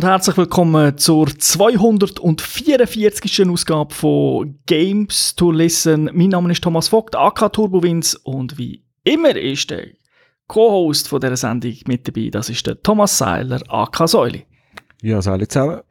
Und herzlich willkommen zur 244. Ausgabe von Games to Listen. Mein Name ist Thomas Vogt, AK Turbowins und wie immer ist der Co-Host von dieser Sendung mit dabei. Das ist der Thomas Seiler, AK Säuli. Ja, Säuli zusammen.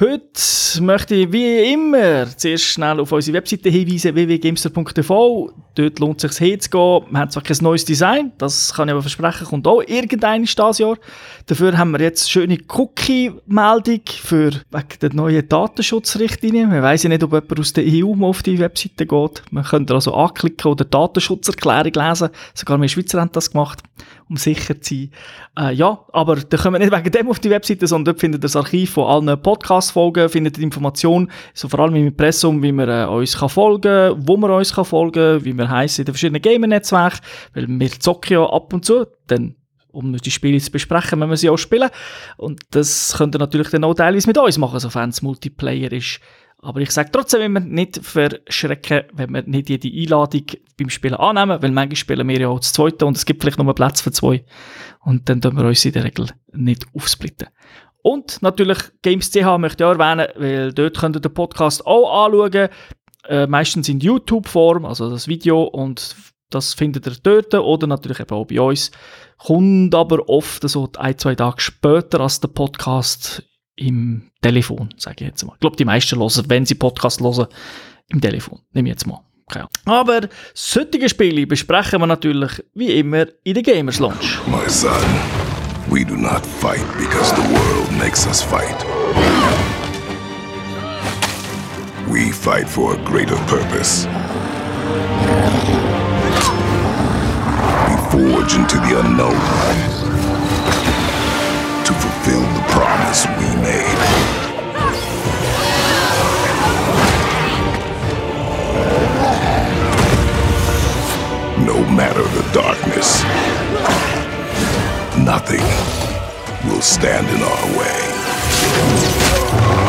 Heute möchte ich wie immer zuerst schnell auf unsere Webseite hinweisen, www.gamester.tv. Dort lohnt es sich hinzugehen. Wir haben zwar kein neues Design, das kann ich aber versprechen, kommt auch irgendein dieses Jahr. Dafür haben wir jetzt schöne Cookie-Meldung für wegen der neuen Datenschutzrichtlinie. Man weiss ja nicht, ob jemand aus der EU mal auf die Webseite geht. Man könnte also anklicken oder Datenschutzerklärung lesen. Sogar wir Schweizer haben das gemacht um sicher zu sein. Äh, ja, aber da kommen wir nicht wegen dem auf die Webseite, sondern dort findet ihr das Archiv von allen Podcast-Folgen, findet ihr Informationen, so vor allem im Impressum, wie man äh, uns kann folgen wo man uns kann folgen wie wir heißen in den verschiedenen Gamer-Netzwerken, weil wir zocken ja ab und zu, dann um die Spiele zu besprechen, wenn wir sie auch spielen. Und das könnt ihr natürlich dann auch teilweise mit uns machen, sofern es Multiplayer ist. Aber ich sage trotzdem immer, nicht verschrecken, wenn wir nicht jede Einladung beim Spielen annehmen, weil manchmal spielen wir ja auch das Zweite und es gibt vielleicht nur Platz für zwei. Und dann tun wir uns in der Regel nicht aufsplitten. Und natürlich Games.ch möchte ich auch erwähnen, weil dort könnt ihr den Podcast auch anschauen. Äh, meistens in YouTube-Form, also das Video und das findet ihr dort oder natürlich eben auch bei uns. Kommt aber oft so ein, zwei Tage später als der Podcast im Telefon, sage ich jetzt mal. Ich glaube, die meisten hören, wenn sie Podcast hören, im Telefon. Nehme ich jetzt mal. Okay. Aber solche Spiele besprechen wir natürlich wie immer in der Gamers Lounge. My son, we do not fight because the world makes us fight. We fight for a greater purpose. We forge into the unknown promise we made. No matter the darkness, nothing will stand in our way.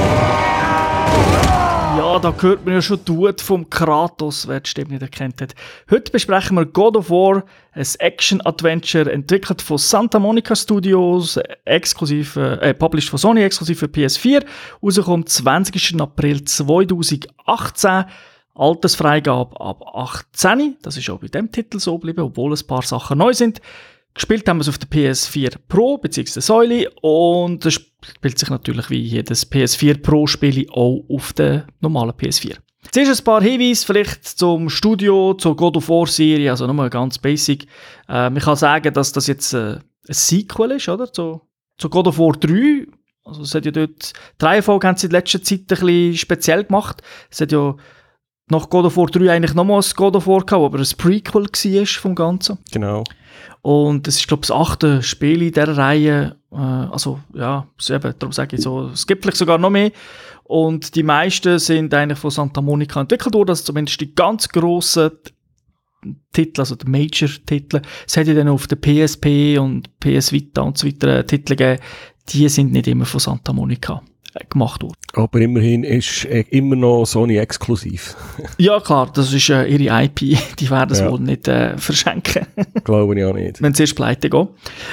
Da hört man ja schon Tod vom Kratos, wer Stimme nicht erkannt hat. Heute besprechen wir God of War, ein Action-Adventure, entwickelt von Santa Monica Studios, exklusiv, äh, published von Sony, exklusiv für PS4, rauskommt 20. April 2018. Altersfreigabe ab 18. Das ist auch bei dem Titel so geblieben, obwohl ein paar Sachen neu sind. Gespielt haben wir es auf der PS4 Pro bzw. Säule und es spielt sich natürlich wie jedes PS4 Pro Spiel auch auf der normalen PS4. Zuerst ein paar Hinweise vielleicht zum Studio, zur God of War Serie, also nochmal ganz basic. Äh, man kann sagen, dass das jetzt äh, ein Sequel ist, oder? Zu, zu God of War 3. Also es hat ja dort, die Reihenfolge haben sie in letzter Zeit ein bisschen speziell gemacht. Es hat ja nach God of War 3 eigentlich nochmal ein God of War gehabt, aber ein Prequel war vom Ganzen. Genau. Und es ist, glaube ich, das achte Spiel in dieser Reihe. Äh, also, ja, eben, darum sage ich so, es gibt vielleicht sogar noch mehr. Und die meisten sind eigentlich von Santa Monica entwickelt worden, also zumindest die ganz grossen Titel, also die Major-Titel. Es hätte dann auf der PSP und PS Vita und so weiter Titel gegeben. Die sind nicht immer von Santa Monica gemacht worden. Aber immerhin ist äh, immer noch Sony exklusiv. ja, klar, das ist äh, ihre IP. Die werden es ja. wohl nicht äh, verschenken. Glaube ich auch nicht. Wenn sie erst pleite gehen.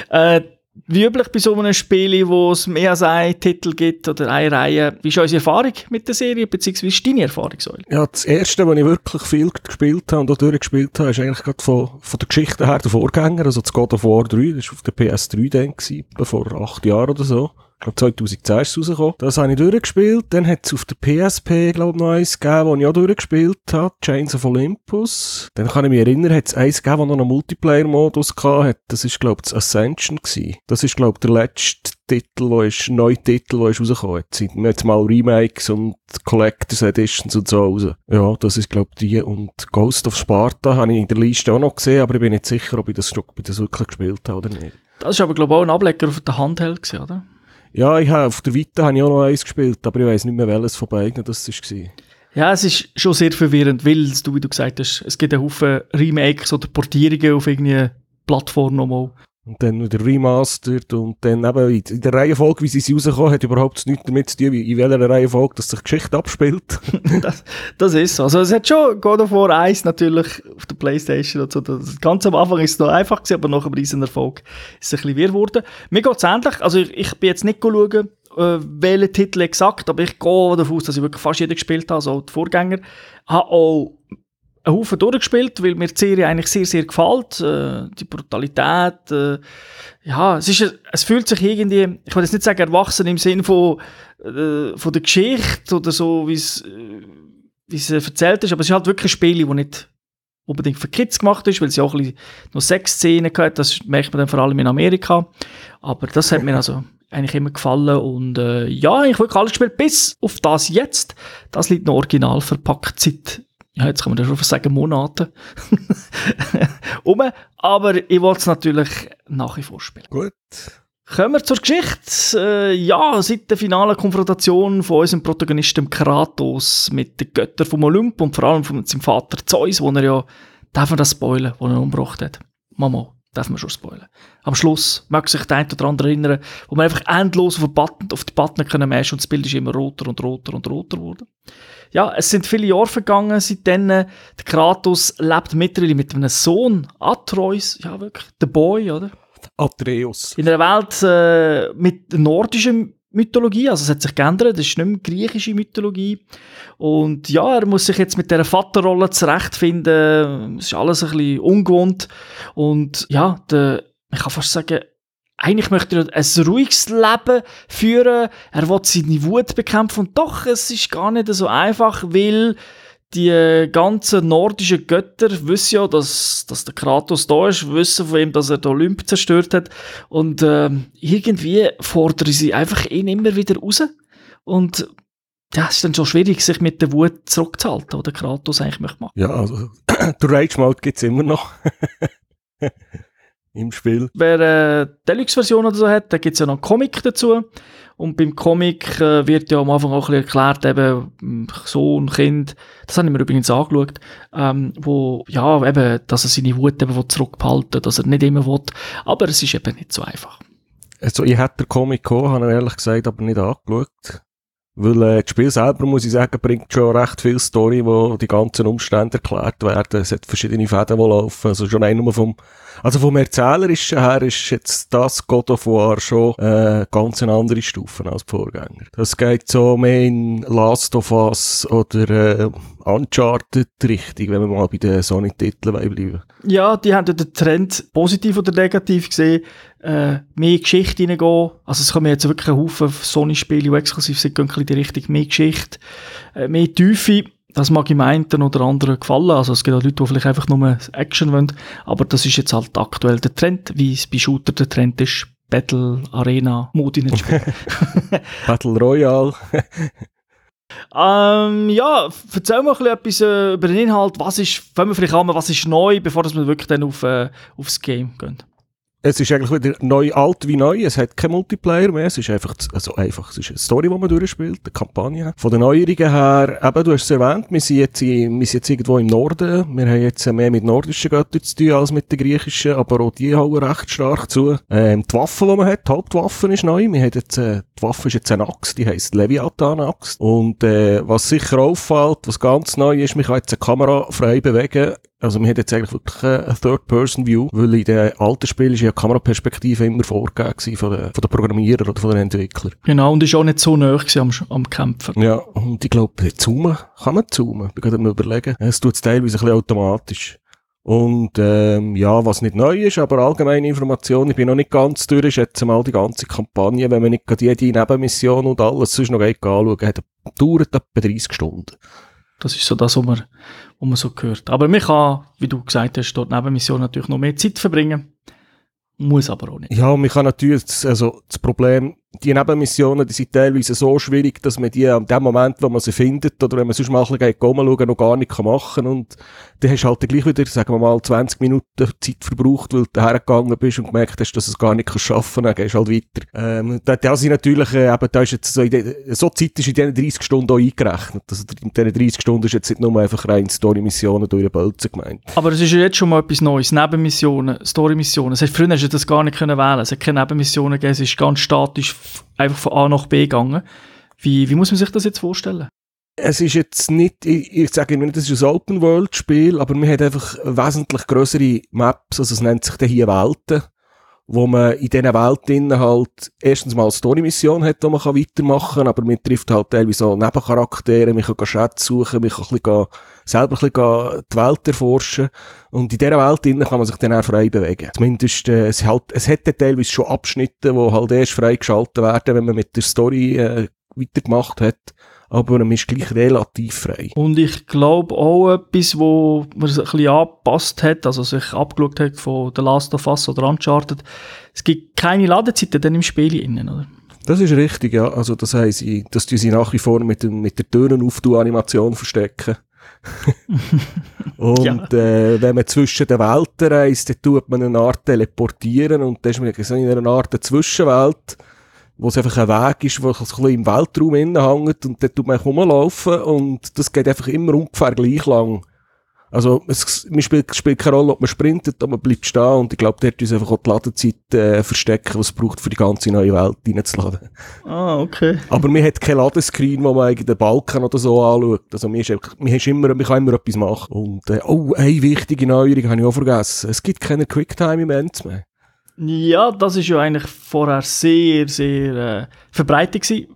Äh, wie üblich bei so einem Spiel, wo es mehr als einen Titel gibt oder eine Reihe, wie ist unsere Erfahrung mit der Serie, beziehungsweise wie ist deine Erfahrung, Säule? Ja, das erste, was ich wirklich viel gespielt habe und auch durchgespielt habe, ist eigentlich gerade von, von der Geschichte her der Vorgänger, also das God of War 3, das war auf der PS3 dann, gewesen, vor acht Jahren oder so. Ich glaube 2010 ist es rausgekommen. Das habe ich durchgespielt. Dann hat es auf der PSP, glaube ich, noch eins gegeben, das ich auch durchgespielt habe. Chains of Olympus. Dann kann ich mich erinnern, hat es eins gegeben, das noch einen Multiplayer-Modus hatte. Das ist, glaube ich, das Ascension gewesen. Das ist, glaube ich, der letzte Titel, wo ist, neue Titel, der ist rausgekommen. Jetzt sind jetzt mal Remakes und Collectors Editions und so raus. Ja, das ist, glaube ich, die. Und Ghost of Sparta habe ich in der Liste auch noch gesehen, aber ich bin nicht sicher, ob ich das, ob ich das wirklich gespielt habe oder nicht. Das ist aber, glaube ich, auch ein Ableger auf der Handheld oder? Ja, ich habe, auf der Vita habe ich auch noch eins gespielt, aber ich weiß nicht mehr, welches von beiden das war. Ja, es ist schon sehr verwirrend, weil, du, wie du gesagt hast, es gibt einen Haufen Remakes oder Portierungen auf irgendeine Plattform nochmal. Und dann wieder remastered und dann eben in der Reihenfolge, wie sie sie rauskommen, hat überhaupt nichts damit zu tun, in welcher Reihenfolge dass sich Geschichte abspielt. das, das ist so. Also es hat schon God of War 1 natürlich auf der Playstation und so. Das ganz am Anfang ist es noch einfach gewesen, aber nach einem riesen Erfolg ist es ein bisschen wirr geworden. Mir geht es ähnlich. Also ich, ich bin jetzt nicht schauen, äh, welchen Titel exakt, aber ich gehe davon aus, dass ich wirklich fast jeden gespielt habe, so die Vorgänger. Habe auch einen Haufen durchgespielt, weil mir die Serie eigentlich sehr, sehr gefällt. Äh, die Brutalität, äh, ja, es, ist, es fühlt sich irgendwie, ich will jetzt nicht sagen erwachsen im Sinn von, äh, von der Geschichte oder so, wie es, äh, wie es erzählt ist, aber es ist halt wirklich ein Spiel, das nicht unbedingt für Kids gemacht ist, weil ja auch ein bisschen noch Sexszenen hat, das merkt man dann vor allem in Amerika. Aber das hat mir also eigentlich immer gefallen und äh, ja, ich wirklich alles gespielt, bis auf das jetzt. Das liegt noch original verpackt seit ja, jetzt kann man schon fast sagen, Monate um. Aber ich wollte es natürlich nach wie vor spielen. Gut. Kommen wir zur Geschichte. Äh, ja, seit der finalen Konfrontation von unserem Protagonisten Kratos mit den Göttern vom Olymp und vor allem von seinem Vater Zeus, wo er ja, darf man das spoilen, wo er umgebracht hat? Mama, darf man schon spoilen. Am Schluss mag sich der eine oder andere erinnern, wo man einfach endlos auf, Button, auf die Button können und das Bild ist immer roter und roter und roter geworden ja, es sind viele Jahre vergangen seitdem. Der Kratos lebt mittlerweile mit einem Sohn, Atreus, ja wirklich, der Boy, oder? Atreus. In einer Welt äh, mit nordischer Mythologie, also es hat sich geändert, das ist nicht mehr griechische Mythologie. Und ja, er muss sich jetzt mit dieser Vaterrolle zurechtfinden. Es ist alles ein bisschen ungewohnt. Und ja, der, ich kann fast sagen, eigentlich möchte er ein ruhiges Leben führen, er will seine Wut bekämpfen und doch, es ist gar nicht so einfach, weil die ganzen nordischen Götter wissen ja, dass, dass der Kratos da ist, wissen von ihm, dass er den Olymp zerstört hat und äh, irgendwie fordern sie einfach ihn immer wieder raus und ja, es ist dann schon schwierig, sich mit der Wut zurückzuhalten, die der Kratos eigentlich möchte machen. Ja, also der Rage-Mode gibt es immer noch. im Spiel. Wer äh, Deluxe-Version oder so hat, da gibt es ja noch einen Comic dazu. Und beim Comic äh, wird ja am Anfang auch ein bisschen erklärt, eben hm, Sohn, Kind, das habe ich mir übrigens angeschaut, ähm, wo, ja, eben, dass er seine Wut eben zurückbehalten dass er nicht immer will. Aber es ist eben nicht so einfach. Also ich hätte den Comic gehabt, habe ich ehrlich gesagt aber nicht angeschaut. Weil äh, das Spiel selber, muss ich sagen, bringt schon recht viel Story, wo die ganzen Umstände erklärt werden. Es hat verschiedene Fäden, die laufen. Also schon einmal vom, also vom Erzählerischen her ist jetzt das God of War schon äh, ganz eine andere Stufe als die Vorgänger. Das geht so mehr in Last of Us oder äh, Uncharted-Richtung, wenn wir mal bei den Sony-Titeln bleiben. Ja, die haben den Trend positiv oder negativ gesehen, äh, mehr Geschichte reingehen. Also es kommen jetzt wirklich ein Haufen Sony-Spiele, die exklusiv sind, gehen in die Richtung mehr Geschichte, äh, mehr Tiefe. Das mag im einen oder anderen gefallen. Also es gibt auch Leute, die vielleicht einfach nur Action wollen. Aber das ist jetzt halt aktuell der Trend, wie es bei Shooter der Trend ist. Battle Arena Mode in Battle Royale. Ähm, ja, erzähl mal ein bisschen etwas äh, über den Inhalt. Was ist, fangen wir vielleicht an, was ist neu, bevor wir wirklich dann auf, äh, aufs Game gehen? Es ist eigentlich wieder neu, alt wie neu. Es hat kein Multiplayer mehr. Es ist einfach, also einfach, es ist eine Story, die man durchspielt, eine Kampagne. Von den Neuerungen her, eben, du hast es erwähnt, wir sind jetzt, in, wir sind jetzt irgendwo im Norden. Wir haben jetzt mehr mit nordischen Göttern zu tun als mit den griechischen, aber auch die hauen recht stark zu. Ähm, die Waffe, die man hat, die Hauptwaffe ist neu. Wir haben jetzt, äh, die Waffe ist jetzt eine Axt, die heisst Leviathan-Axt. Und, äh, was sicher auffällt, was ganz neu ist, man kann jetzt eine Kamera frei bewegen also man hat jetzt eigentlich wirklich eine Third-Person-View, weil in den alten Spielen ist ja Kameraperspektive immer vorgegeben von den, von den Programmierern oder von den Entwicklern. Genau, und ist auch nicht so nah am, am Kämpfen. Ja, und ich glaube, zoomen kann man zoomen. Ich kann mir überlegen. Es tut es teilweise ein bisschen automatisch. Und ähm, ja, was nicht neu ist, aber allgemeine Information, ich bin noch nicht ganz durch, ist jetzt mal die ganze Kampagne, wenn man nicht gerade jede Nebenmission und alles sonst noch anschauen, hat, dauert etwa 30 Stunden. Das ist so das, was man, was man so hört. Aber man kann, wie du gesagt hast, dort neben Mission natürlich noch mehr Zeit verbringen. Muss aber auch nicht. Ja, man kann natürlich, also das Problem die Nebenmissionen, die sind teilweise so schwierig, dass man die an dem Moment, wo man sie findet, oder wenn man sonst mal ein bisschen schauen noch gar nicht machen kann. Und dann hast du halt gleich wieder, sagen wir mal, 20 Minuten Zeit verbraucht, weil du hergegangen bist und gemerkt hast, dass du es gar nicht schaffen kannst, dann gehst du halt weiter. Ähm, da, da sind natürlich, äh, eben, da ist jetzt so, de, so Zeit ist in diesen 30 Stunden auch eingerechnet. Also in diesen 30 Stunden ist jetzt nicht nur einfach rein Story-Missionen durch den Bolzen gemeint. Aber es ist ja jetzt schon mal etwas Neues. Nebenmissionen, Story-Missionen. Das heißt, früher hast du das gar nicht können wählen. Es hat keine Nebenmissionen gegeben, es ist ganz statisch einfach von A nach B gegangen. Wie, wie muss man sich das jetzt vorstellen? Es ist jetzt nicht, ich, sage nicht, das ist ein Open-World-Spiel, aber man hat einfach wesentlich größere Maps, also es nennt sich dann hier Welten, wo man in diesen Welten halt erstens mal eine Story-Mission hat, die man weitermachen kann, aber man trifft halt teilweise so Nebencharaktere, man kann Schätze suchen, man kann ein bisschen selber ein bisschen die Welt erforschen und in dieser Welt kann man sich dann auch frei bewegen. Zumindest, äh, es, halt, es hat teilweise schon Abschnitte, die halt erst freigeschaltet werden, wenn man mit der Story äh, weitergemacht hat aber man ist gleich relativ frei. Und ich glaube auch etwas, wo man sich ein bisschen angepasst hat, also sich abgeschaut hat von The Last of Us oder Uncharted, es gibt keine Ladezeiten dann im Spiel innen, oder? Das ist richtig, ja. Also das heisst, dass die sie nach wie vor mit, dem, mit der Türen-Auftu-Animation verstecken. und ja. äh, wenn man zwischen den Welten reist, dann tut man eine Art teleportieren und dann ist man in einer Art Zwischenwelt wo es einfach ein Weg ist, wo es ein bisschen im Weltraum hängt und dort tut man rumlaufen und das geht einfach immer ungefähr gleich lang. Also, es, spielt, spielt keine Rolle, ob man sprintet, oder man bleibt stehen und ich glaube, dort ist einfach auch die Ladezeit äh, verstecken, was es braucht, für die ganze neue Welt reinzuladen. Ah, okay. Aber man hat kein Ladescreen, wo man eigentlich den Balken oder so anschaut. Also, man, ist, man, ist immer, man kann immer etwas machen. Und, äh, oh, eine wichtige Neuerung habe ich auch vergessen. Es gibt keine Quicktime-Events mehr. Ja, das ist ja eigentlich vorher sehr, sehr äh, verbreitet gewesen.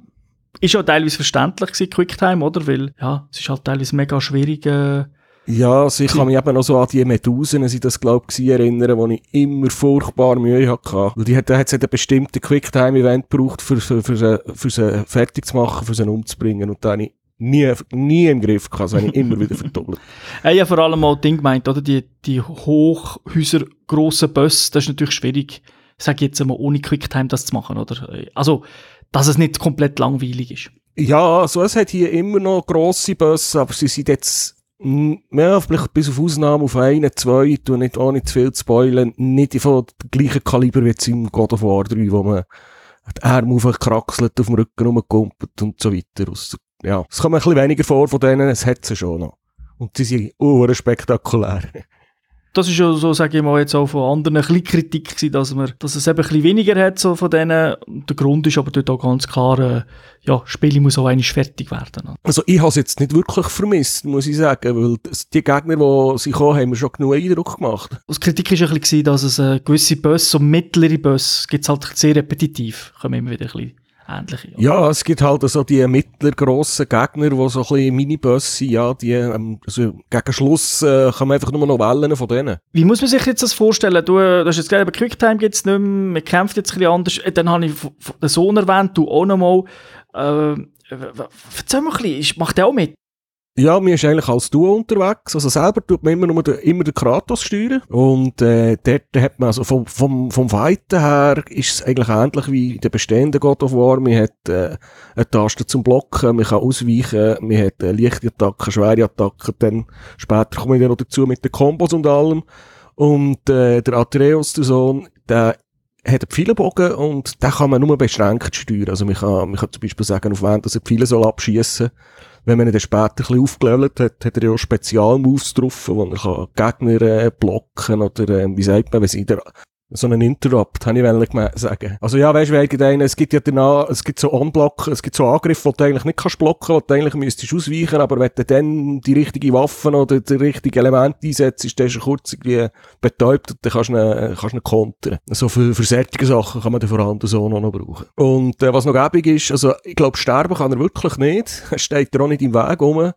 Ist ja teilweise verständlich gewesen, Quicktime, oder? Weil, ja, es ist halt teilweise mega schwierig, äh, ja, also ich kann mich eben noch so an die Medusen, sie das glaube ich, erinnern, wo ich immer furchtbar Mühe hatte. Weil die hat, da hat einen bestimmten Quicktime-Event gebraucht, für, für, für, sie, für sie fertig zu machen, für sie umzubringen. Und da habe ich nie, nie im Griff gehabt, das habe ich immer wieder verdoppelt. Ja, ja, vor allem auch Ding gemeint, oder? Die, die Hochhäuser, grossen Bus, das ist natürlich schwierig, sag ich jetzt einmal, ohne Quicktime das zu machen, oder? Also, dass es nicht komplett langweilig ist. Ja, also es hat hier immer noch grosse Busse, aber sie sind jetzt, ja, vielleicht bis auf Ausnahme auf einen, zwei, tu nicht, ohne zu viel zu spoilern, nicht von gleichen Kaliber wie jetzt im God of War 3, wo man die Arme aufkraxelt, auf dem Rücken rumkumpelt und so weiter. Ja, es kommt ein bisschen weniger vor von denen, es hat sie schon noch. Und sie sind uh, spektakulär. Das ist ja so, sage ich mal, jetzt auch von anderen ein bisschen Kritik gewesen, dass, man, dass es eben ein bisschen weniger hat so von denen. Der Grund ist aber dort auch ganz klar, äh, ja, das Spiel muss auch eigentlich fertig werden. Also ich habe es jetzt nicht wirklich vermisst, muss ich sagen, weil die Gegner, die sie kommen, haben mir schon genug Eindruck gemacht. Die Kritik war ein bisschen, dass es äh, gewisse Bus, so mittlere Bus, gibt es halt sehr repetitiv, kommen immer wieder ein bisschen ähnliche. Oder? Ja, es gibt halt so die mittelgroßen Gegner, die so ein bisschen Minibus sind, ja, die, ähm, also gegen Schluss äh, kann man einfach nur noch wählen von denen. Wie muss man sich jetzt das vorstellen? Du, du hast jetzt gerade Quicktime gibt es nicht mehr, man kämpft jetzt ein bisschen anders. Äh, dann habe ich den Sohn erwähnt, du auch noch mal. Äh, erzähl mal ein bisschen, macht der auch mit? Ja, mir ist eigentlich als Duo unterwegs. Also selber tut man immer nur den, immer den Kratos steuern. Und äh, dort hat man, also vom, vom, vom Fighten her ist es eigentlich ähnlich wie der bestehende God of War. Man hat äh, eine Taste zum Blocken, man kann ausweichen, man hat äh, leichte Attacken, schwere Attacken. Dann später komme ich dann noch dazu mit den Kombos und allem. Und äh, der Atreus, der Sohn, der hat viele Bogen und den kann man nur beschränkt steuern. Also man kann, man kann zum Beispiel sagen, auf wen dass er viele soll abschießen wenn man ihn dann später ein bisschen aufgelevelt hat, hat er ja auch Spezialmoves drauf, wo er Gegner äh, blocken oder, äh, wie sagt man, wenn sie der so einen Interrupt, habe ich sagen. Also ja, weißt du, denen, es gibt ja danach, es gibt so Unblock, es gibt so Angriffe, die du eigentlich nicht kannst blocken, die du eigentlich müsstest ausweichen, aber wenn du dann die richtige Waffen oder das richtige Element einsetzt, ist der schon kurz irgendwie betäubt und dann kannst du ihn, kannst du ihn kontern. Also für, für solche Sachen kann man den vor allem so noch brauchen. Und äh, was noch gäbig ist, also ich glaube, sterben kann er wirklich nicht. Er steht da auch nicht im Weg rum.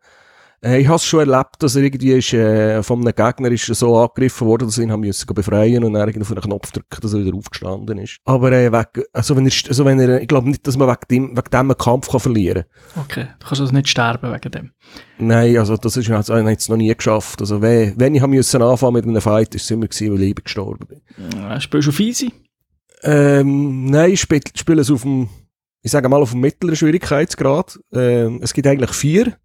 Äh, ich habe es schon erlebt, dass er irgendwie ist, äh, von einem Gegner ist so angegriffen wurde, dass er ihn haben müssen befreien und dann auf einen Knopf drücken, dass er wieder aufgestanden ist. Aber äh, weg, also wenn er, also wenn er, ich glaube nicht, dass man wegen dem, wegen dem einen Kampf kann verlieren kann. Okay, du kannst also nicht sterben wegen dem? Nein, also das ist also, jetzt noch nie geschafft. Also wenn, wenn ich müssen anfangen mit einem Fight, ist es immer gewesen, weil ich gestorben bin. Ja, spielst du auf easy? Ähm, nein, ich spiele, spiele es auf dem ich sage mal auf dem mittleren Schwierigkeitsgrad. Ähm, es gibt eigentlich vier.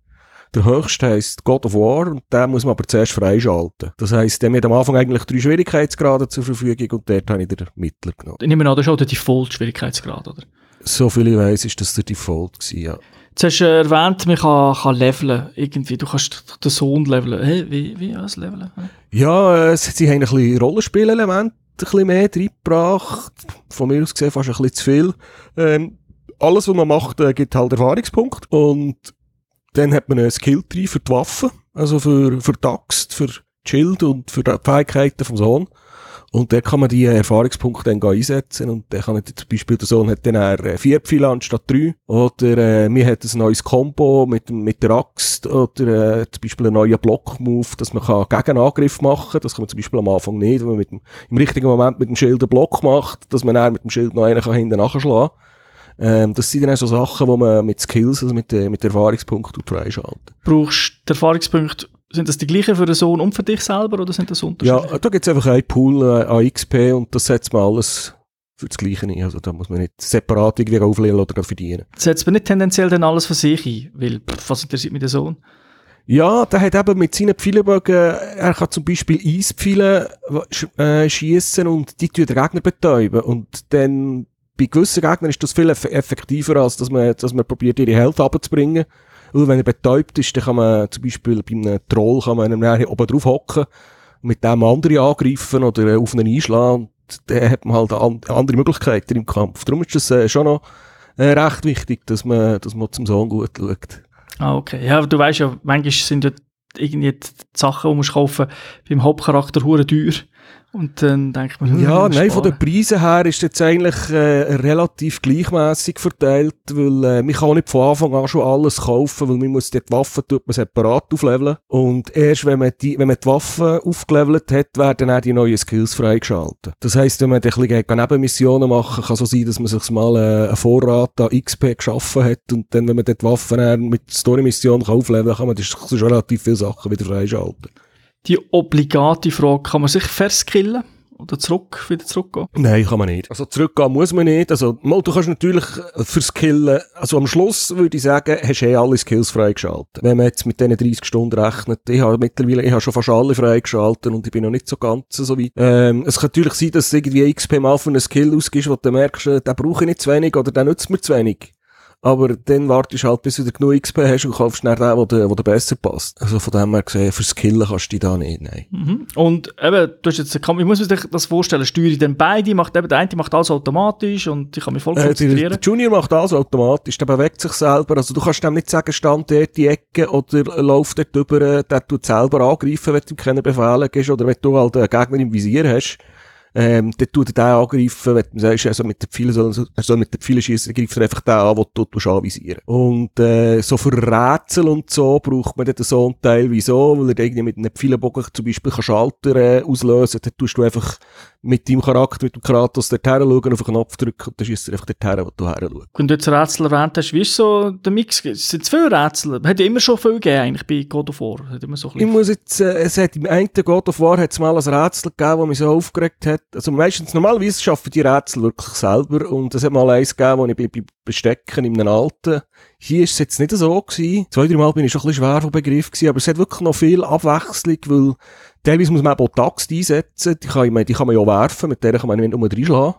Der höchste heisst God of War und den muss man aber zuerst freischalten. Das heisst, der hat am Anfang eigentlich drei Schwierigkeitsgrade zur Verfügung und dort habe ich den Mittler genommen. Ich nehme an, das ist auch der Default-Schwierigkeitsgrad, oder? So viel ich weiss, ist das der Default gewesen, ja. Jetzt hast du erwähnt, man kann, kann leveln. Irgendwie, du kannst den Sohn leveln. Hey, wie, wie, was leveln? Ja, äh, sie haben ein bisschen Rollenspielelemente ein bisschen mehr reingebracht. Von mir aus gesehen fast ein bisschen zu viel. Ähm, alles, was man macht, äh, gibt halt Erfahrungspunkte. Und dann hat man einen Skill-Tree für die Waffen, also für, für die Axt, für die Schild und für die Fähigkeiten vom Sohn. Und dann kann man die Erfahrungspunkte dann einsetzen. Und dann kann zum Beispiel, der Sohn hat dann eher vier Pfeile anstatt drei. Oder, äh, mir hat ein neues Combo mit, mit der Axt. Oder, äh, zum Beispiel einen neuen Block-Move, dass man kann Gegenangriff machen kann. Das kann man zum Beispiel am Anfang nicht, wenn man mit dem, im richtigen Moment mit dem Schild einen Block macht, dass man dann mit dem Schild noch einen kann hinten nachschlagen ähm, das sind dann auch so Sachen, wo man mit Skills, also mit, äh, mit Erfahrungspunkten freischalten. Brauchst du Erfahrungspunkte sind das die gleichen für den Sohn und für dich selber oder sind das unterschiedliche? Ja, da gibt es einfach einen Pool äh, an XP und das setzt man alles für das Gleiche ein. Also da muss man nicht separat irgendwie auflehnen oder verdienen. Setzt man nicht tendenziell dann alles für sich ein? Weil, pff, was interessiert mich der Sohn? Ja, der hat eben mit seinen Pfeilenbögen, er kann zum Beispiel Eispfeile äh, schießen und die tun den Gegner betäuben. Und dann bei gewissen Gegnern ist das viel effektiver, als dass man, dass man probiert, ihre Health abzubringen. Weil wenn er betäubt ist, dann kann man zum Beispiel bei einem Troll kann man einem oben drauf hocken, mit dem andere angreifen oder auf einen einschlagen. Und dann hat man halt andere Möglichkeiten im Kampf. Darum ist es äh, schon noch äh, recht wichtig, dass man, dass man zum Sohn gut schaut. Ah, okay. Ja, du weißt ja, manchmal sind ja irgendwie die Sachen, die man kaufen beim Hauptcharakter hure teuer. Und dann denkt man, hm, ja, nein, von den Preisen her ist jetzt eigentlich äh, relativ gleichmäßig verteilt, weil äh, man kann nicht von Anfang an schon alles kaufen, weil man muss die Waffen tut man separat aufleveln. Und erst wenn man die, wenn man die Waffen aufgelevelt hat, werden dann auch die neuen Skills freigeschaltet. Das heisst, wenn man ein bisschen Nebenmissionen machen kann so sein, dass man sich mal äh, einen Vorrat an XP geschaffen hat und dann, wenn man die Waffen mit Story-Missionen aufleveln kann, kann man das schon relativ viele Sachen wieder freischalten die obligate Frage, kann man sich verskillen? Oder zurück, wieder zurückgehen? Nein, kann man nicht. Also zurückgehen muss man nicht. Also, mal, du kannst natürlich verskillen. Also am Schluss würde ich sagen, hast du eh alle Skills freigeschaltet. Wenn man jetzt mit diesen 30 Stunden rechnet, ich habe mittlerweile, ich habe schon fast alle freigeschaltet und ich bin noch nicht so ganz so weit. Ähm, es kann natürlich sein, dass irgendwie XP mal für einen Skill ausgibst, wo du merkst, äh, den brauche ich nicht zu wenig oder den nützt mir zu wenig. Aber dann wartest du halt, bis du genug XP hast und kaufst schnell den, der dir besser passt. Also von dem her gesehen, für Skillen kannst du dich da nicht, nein. Mhm. Und eben, du hast jetzt, ich muss mir das vorstellen, steuere ich dann beide, macht eben, der eine macht alles automatisch und ich kann mich voll konzentrieren. Äh, der, der, Junior macht alles automatisch, der bewegt sich selber, also du kannst dem nicht sagen, stand dort die Ecke oder lauf dort über, der tut selber angreifen, wenn du ihm keine Befehle gibst oder wenn du halt einen Gegner im Visier hast ähm, dann tut er den angreifen, wenn du sagst, also mit den Pfeilen soll, also mit den Pfeilen schießen, greift er einfach den an, den du, du anvisieren. Und, äh, so für Rätsel und so braucht man dann so einen Teil wieso, weil er irgendwie mit einem Pfeilenbogen zum Beispiel Schalter äh, auslösen kann, dann tust du einfach mit deinem Charakter, mit dem Kratos dort her schauen, auf den Knopf drücken und dann schießt er einfach dort her, wo du her schaust. Wenn du jetzt Rätsel erwähnt hast, wie ist so der Mix? Es sind viele Rätsel. Hat ja immer schon viel gegeben, eigentlich, bei God of War. Hat immer so ich muss jetzt, äh, es hat im einen God of War hat es mal ein Rätsel gegeben, das mich so aufgeregt hat. Also meistens, normalerweise schaffen die Rätsel wirklich selber und es hat mal eins gegeben, wo ich bei, bei Bestecken in einem alten hier ist es jetzt nicht so gewesen. Zwei, drei Mal bin ich schon ein bisschen schwer vom Begriff gewesen, aber es hat wirklich noch viel Abwechslung, weil teilweise muss man auch Tax einsetzen, die kann, man, die kann man ja werfen, mit der kann man nicht nur reinschlagen.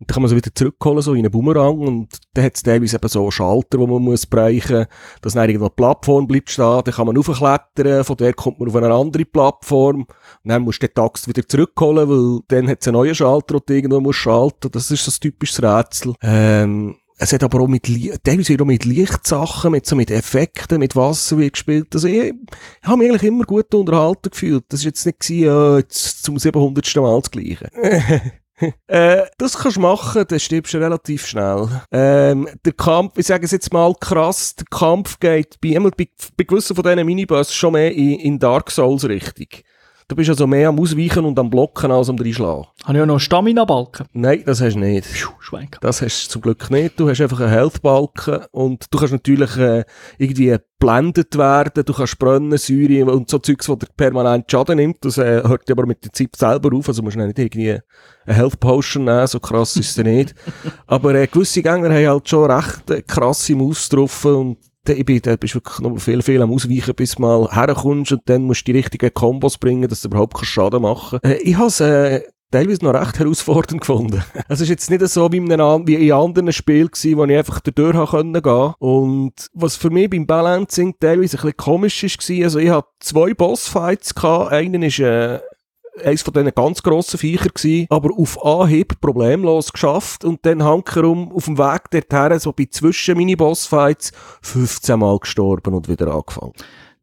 Und dann kann man sie wieder zurückholen, so in einen Boomerang. Und dann hat es teilweise eben so einen Schalter, wo man muss brechen, dass dann irgendwo eine Plattform bleibt stehen. Dann kann man aufklettern, von der kommt man auf eine andere Plattform. Und dann musst du den Tax wieder zurückholen, weil dann hat es einen neuen Schalter, den du irgendwo musst schalten. Das ist so ein typisches Rätsel. Ähm, es hat aber auch mit, teilweise auch mit Lichtsachen, mit so mit Effekten, mit Wasser wie gespielt. Also ich, ich habe mich eigentlich immer gut unterhalten gefühlt. Das ist jetzt nicht gewesen, ja, jetzt zum 700. Mal das Gleiche. äh, das kannst du machen, dann stirbst du relativ schnell. Ähm, der Kampf, ich sage es jetzt mal krass, der Kampf geht bei, bei, bei gewissen von diesen Minibossen schon mehr in, in Dark Souls Richtung. Du bist also mehr am Ausweichen und am Blocken als am Reinschlagen. Habe ich auch noch einen Stamina-Balken? Nein, das hast du nicht. Puh, Schwein. Das hast du zum Glück nicht. Du hast einfach einen Health-Balken und du kannst natürlich äh, irgendwie geblendet werden, du kannst brennen, Säure und so Zeugs, wo dir permanent Schaden nimmt. Das äh, hört aber mit der Zeit selber auf, also musst du nicht irgendwie eine Health Potion nehmen, so krass ist es nicht. Aber äh, gewisse Gänger haben halt schon recht äh, krasse Moves drauf und ich bin, da bist du wirklich noch viel, viel am Ausweichen, bis du mal herkommst und dann musst du die richtigen Kombos bringen, dass du überhaupt keinen Schaden machen. Äh, ich habe äh, teilweise noch recht herausfordernd gefunden. Es ist jetzt nicht so wie in, einem, wie in anderen Spielen wo ich einfach dadurch gehen konnte. Und was für mich beim Balancing teilweise ein bisschen komisch war, also ich hatte zwei Bossfights gehabt. Einen ist, äh, eines von diesen ganz grossen Viecher gewesen, aber auf Anhieb problemlos geschafft und dann hankerum auf dem Weg dorthin, so bei zwischen Mini-Bossfights, 15 Mal gestorben und wieder angefangen.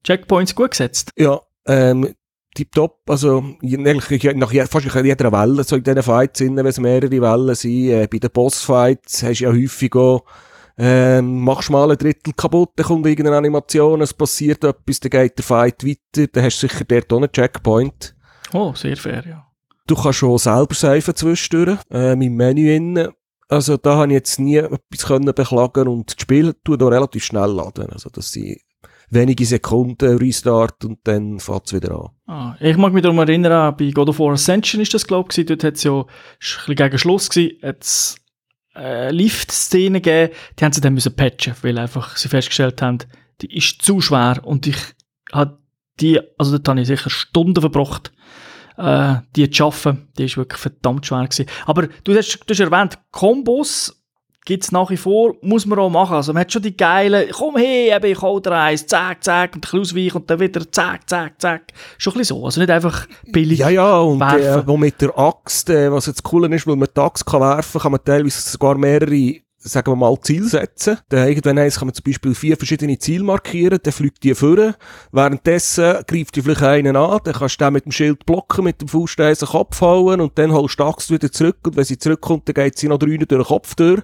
Checkpoints gut gesetzt. Ja, ähm, tipptopp, also eigentlich nach je, fast jeder Welle, so in diesen Fights, wenn es mehrere Wellen sind, äh, bei den Bossfights hast du ja häufig auch ähm, machst mal ein Drittel kaputt, dann kommt irgendeine Animation, es passiert etwas, dann geht der Fight weiter, dann hast du sicher dort auch einen Checkpoint. Oh, sehr fair, ja. Du kannst schon selber seifen zwischendurch, äh, im Menü innen. Also da habe ich jetzt nie etwas können beklagen und das Spiel tut auch relativ schnell laden. Also das sind wenige Sekunden Restart und dann fängt es wieder an. Ah, ich mag mich darum erinnern, bei God of War Ascension ist das glaube ich, dort hat es ja, ein bisschen gegen Schluss gewesen, hat's äh, Lift-Szene gegeben, die haben sie dann müssen patchen, weil einfach sie festgestellt haben, die ist zu schwer und ich hat die, also dort habe ich sicher Stunden verbracht, äh, die zu schaffen. Die ist wirklich verdammt schwer gewesen. Aber du hast, du hast erwähnt, Kombos gibt's nach wie vor, muss man auch machen. Also man hat schon die geilen, komm her, eben, ich hol dir eins, zack, zack, und ein bisschen ausweichen und dann wieder zack, zack, zack. Schon ein bisschen so, also nicht einfach billig Ja, ja, und werfen. äh, wo mit der Axt, äh, was jetzt cool ist, weil man die Axt kann werfen kann, man teilweise sogar mehrere sagen wir mal, Ziel setzen. Dann irgendwann eins kann man zum Beispiel vier verschiedene Ziele markieren, dann fliegt die vor. Währenddessen greift die vielleicht einen an, dann kannst du den mit dem Schild blocken, mit dem Fußstein den Kopf hauen und dann holst du Axt wieder zurück und wenn sie zurückkommt, dann geht sie noch drei durch den Kopf durch.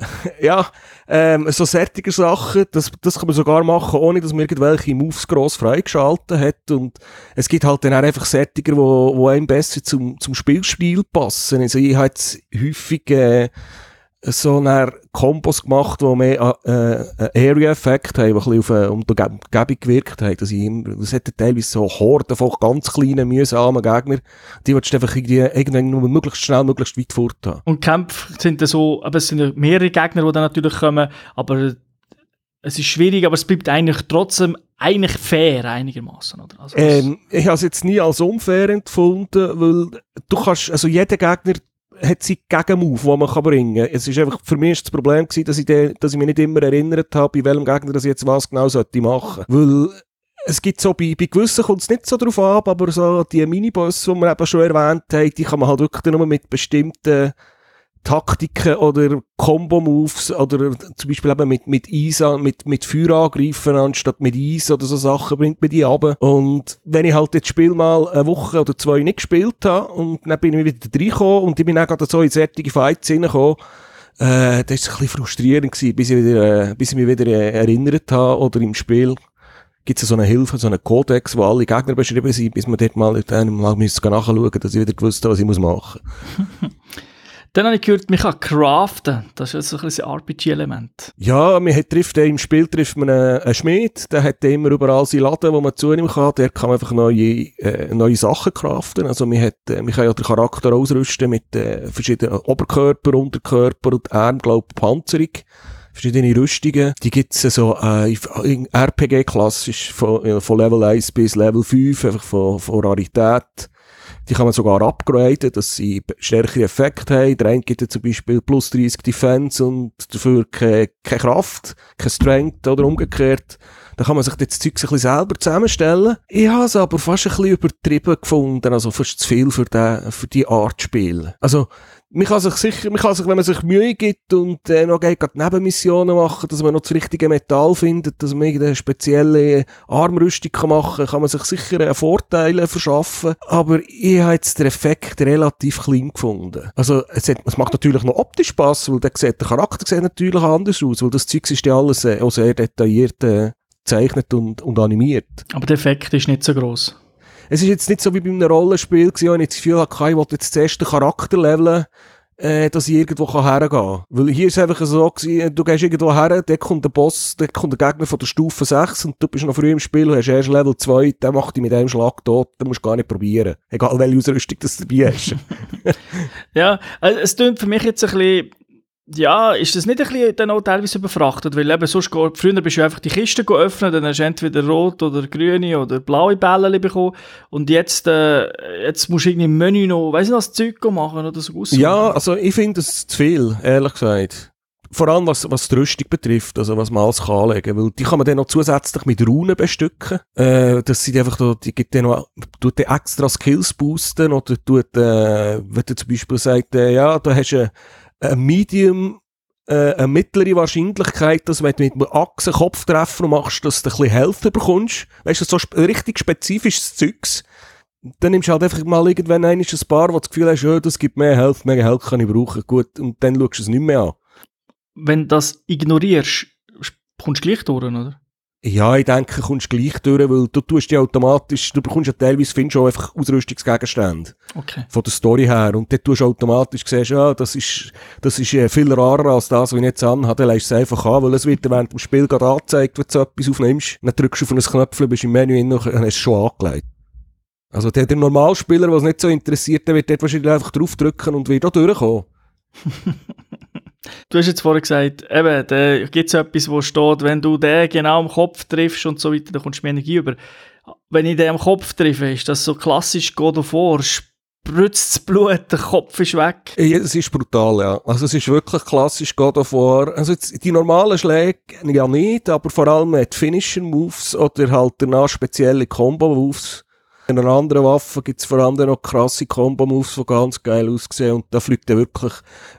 ja, ähm, so sättige Sachen, das, das kann man sogar machen, ohne dass man irgendwelche Moves gross freigeschaltet hat. Und es gibt halt dann auch einfach Sättiger, wo, wo einem besser zum, zum Spielstil passen. Also ich habe jetzt häufig, äh, so eine Kombos gemacht, die mehr äh, einen Area-Effekt haben, die ein bisschen auf eine Umgebung gewirkt haben. Das, immer, das hat teilweise so Horden von ganz kleinen, mühsamen Gegnern. Die willst du einfach irgendwie, irgendwann nur möglichst schnell, möglichst weit fort haben. Und Kämpfe sind dann so, aber es sind mehrere Gegner, die dann natürlich kommen, aber es ist schwierig, aber es bleibt eigentlich trotzdem eigentlich fair einigermaßen, oder? Also Ähm, ich habe es jetzt nie als unfair empfunden, weil du kannst, also jeder Gegner hat seinen Gegenmove, den man kann bringen kann. Es ist einfach, für mich ist das Problem gewesen, dass ich, den, dass ich mich nicht immer erinnert habe, bei welchem Gegner ich jetzt was genau sollte machen. Weil es gibt so, bei, bei gewissen kommt es nicht so drauf ab, aber so die Miniboss, die wir eben schon erwähnt haben, die kann man halt wirklich nur mit bestimmten Taktiken oder Combo-Moves oder zum Beispiel eben mit, mit Eis, mit, mit Feuer angreifen anstatt mit Eis oder so Sachen bringt mir die ab. Und wenn ich halt das Spiel mal eine Woche oder zwei nicht gespielt habe und dann bin ich wieder reingekommen und ich bin dann gerade so in solche Fights hineingekommen, äh, das war ein bisschen frustrierend gewesen, bis ich, wieder, äh, bis ich mich wieder äh, erinnert habe oder im Spiel gibt es so eine Hilfe, so einen Kodex, wo alle Gegner beschrieben sind, bis man dort mal, dann mal müssen nachschauen musste, dass ich wieder gewusst habe, was ich muss machen Dann habe ich gehört, man kann craften. Das ist so ein bisschen ein RPG-Element. Ja, man hat, trifft äh, im Spiel trifft man einen, einen Schmied, der hat immer überall seinen Laden, wo man zu ihm kann, der kann einfach neue, äh, neue Sachen craften. Also man hat, äh, man kann ja den Charakter ausrüsten mit äh, verschiedenen Oberkörper, Unterkörper und Arm, glaub Panzerung. Verschiedene Rüstungen. Die gibt's äh, so, äh, in RPG klassisch, von, äh, von Level 1 bis Level 5, einfach von, von Rarität. Die kann man sogar upgraden, dass sie stärkere Effekte haben. Der eine gibt ja zum Beispiel plus 30 Defense und dafür keine, keine Kraft, keine Strength oder umgekehrt. Da kann man sich das Zeug ein bisschen selber zusammenstellen. Ich habe es aber fast ein bisschen übertrieben gefunden, also fast zu viel für, den, für die Art Spiel. Also, man kann sich sicher, man kann sich, wenn man sich Mühe gibt und äh, noch geht, gerade Nebenmissionen machen, dass man noch das richtige Metall findet, dass man irgendeine spezielle Armrüstung kann machen kann, kann man sich sicher äh, Vorteile verschaffen. Aber ich habe jetzt den Effekt relativ klein gefunden. Also, es, hat, es macht natürlich noch optisch Spass, weil der, sieht, der Charakter sieht natürlich anders aus, weil das Zeug ist ja alles äh, auch sehr detailliert äh, gezeichnet und, und animiert. Aber der Effekt ist nicht so groß. Es ist jetzt nicht so wie bei einem Rollenspiel gewesen, wo ich das Gefühl hatte, ich wollte jetzt das erste Charakter leveln, äh, dass ich irgendwo hergehen kann. Weil hier ist es einfach so gewesen, du gehst irgendwo her, dort kommt der Boss, dort kommt der Gegner von der Stufe 6 und du bist noch früh im Spiel und hast erst Level 2, der macht dich mit einem Schlag tot, den musst du gar nicht probieren. Egal welche Ausrüstung du dabei hast. ja, also es klingt für mich jetzt ein bisschen ja, ist das nicht ein bisschen dann auch teilweise überfrachtet? Weil eben sonst, früher bist du einfach die Kiste öffnen, dann hast du entweder rot oder grüne oder blaue Bälle bekommen und jetzt, äh, jetzt musst du irgendwie im Menü noch, weiss nicht, das Zeug machen oder so aussuchen. Ja, also ich finde das zu viel, ehrlich gesagt. Vor allem was, was die Rüstung betrifft, also was man alles kann anlegen, weil die kann man dann noch zusätzlich mit Runen bestücken. Äh, das sind einfach die gibt dann noch, tut dann extra Skills boosten oder tut, äh, wenn du zum Beispiel sagst, äh, ja, da hast du ein Medium, äh, eine mittlere Wahrscheinlichkeit, dass wenn du mit einem Achsen Kopftreffer machst, dass du ein bisschen Health bekommst. Weißt du, so sp richtig spezifisches Zeugs. Dann nimmst du halt einfach mal irgendwann ein Paar, wo du das Gefühl hast, ja, das gibt mehr Health, mehr Health kann ich brauchen. Gut, und dann schaust du es nicht mehr an. Wenn du das ignorierst, kommst du gleich durch, oder? Ja, ich denke, du kommst gleich durch, weil du tust ja automatisch, du bekommst ja teilweise, findest du auch einfach Ausrüstungsgegenstände. Okay. Von der Story her. Und dann tust du automatisch, siehst, ja, das ist, das ist äh, viel rarer als das, was ich jetzt anhabe, dann lässt es einfach an, weil es wird während dem Spiel gerade angezeigt, wenn du so etwas aufnimmst. Dann drückst du auf ein Knöpfchen, bist im Menü hin und hast es schon angelegt. Also der, der Normalspieler, der es nicht so interessiert, der wird dort wahrscheinlich einfach draufdrücken und wird auch durchkommen. Du hast jetzt vorhin gesagt, eben, da gibt es etwas, wo steht, wenn du den genau am Kopf triffst und so weiter, dann kommst du mehr Energie über. Wenn ich den am Kopf treffe, ist das so klassisch God of War, spritzt das Blut, der Kopf ist weg. Ja, es ist brutal, ja. Also es ist wirklich klassisch God of War. Also jetzt, die normalen Schläge ja nicht, aber vor allem die Finisher Moves oder halt danach spezielle Combo Moves einer anderen Waffe gibt es vor allem noch krasse Combo-Moves, die ganz geil aussehen. Und da fliegt dann wirklich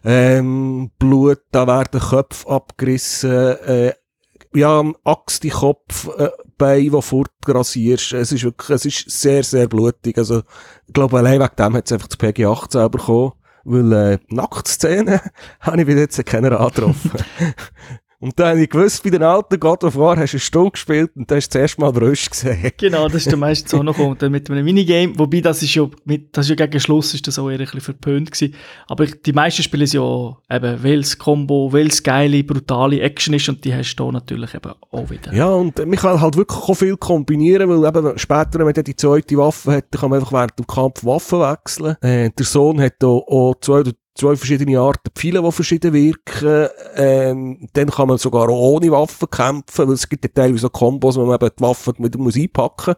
ähm, Blut, da werden Köpfe abgerissen, äh, ja, Axt die Kopf, äh, Bein, die fortgrasierst. Es ist wirklich, es ist sehr, sehr blutig. Also, ich glaube, allein wegen dem hat es einfach das PG 18 bekommen. Weil, äh, Nacktszenen habe ich bis jetzt keiner angetroffen. Und dann habe ich gewusst, bei den alten God of War hast du eine Stunde gespielt und da hast du zuerst mal Brüste gesehen. Genau, das ist der meiste so noch und dann mit einem Minigame, wobei das ist ja, mit, das ist ja gegen Schluss ist das auch eher ein bisschen verpönt gewesen. Aber die meisten Spiele sind ja eben, weil es Combo, weil es geile, brutale Action ist und die hast du natürlich eben auch wieder. Ja, und man kann halt wirklich auch viel kombinieren, weil eben später, wenn man dann die zweite Waffe hat, dann kann man einfach während dem Kampf Waffen wechseln. Äh, der Sohn hat auch, auch zwei oder zwei verschiedene Arten Pfeile, die verschieden wirken. Ähm, dann kann man sogar auch ohne Waffen kämpfen, weil es gibt ja teilweise so Kombos, wo man eben die Waffen mit muss einpacken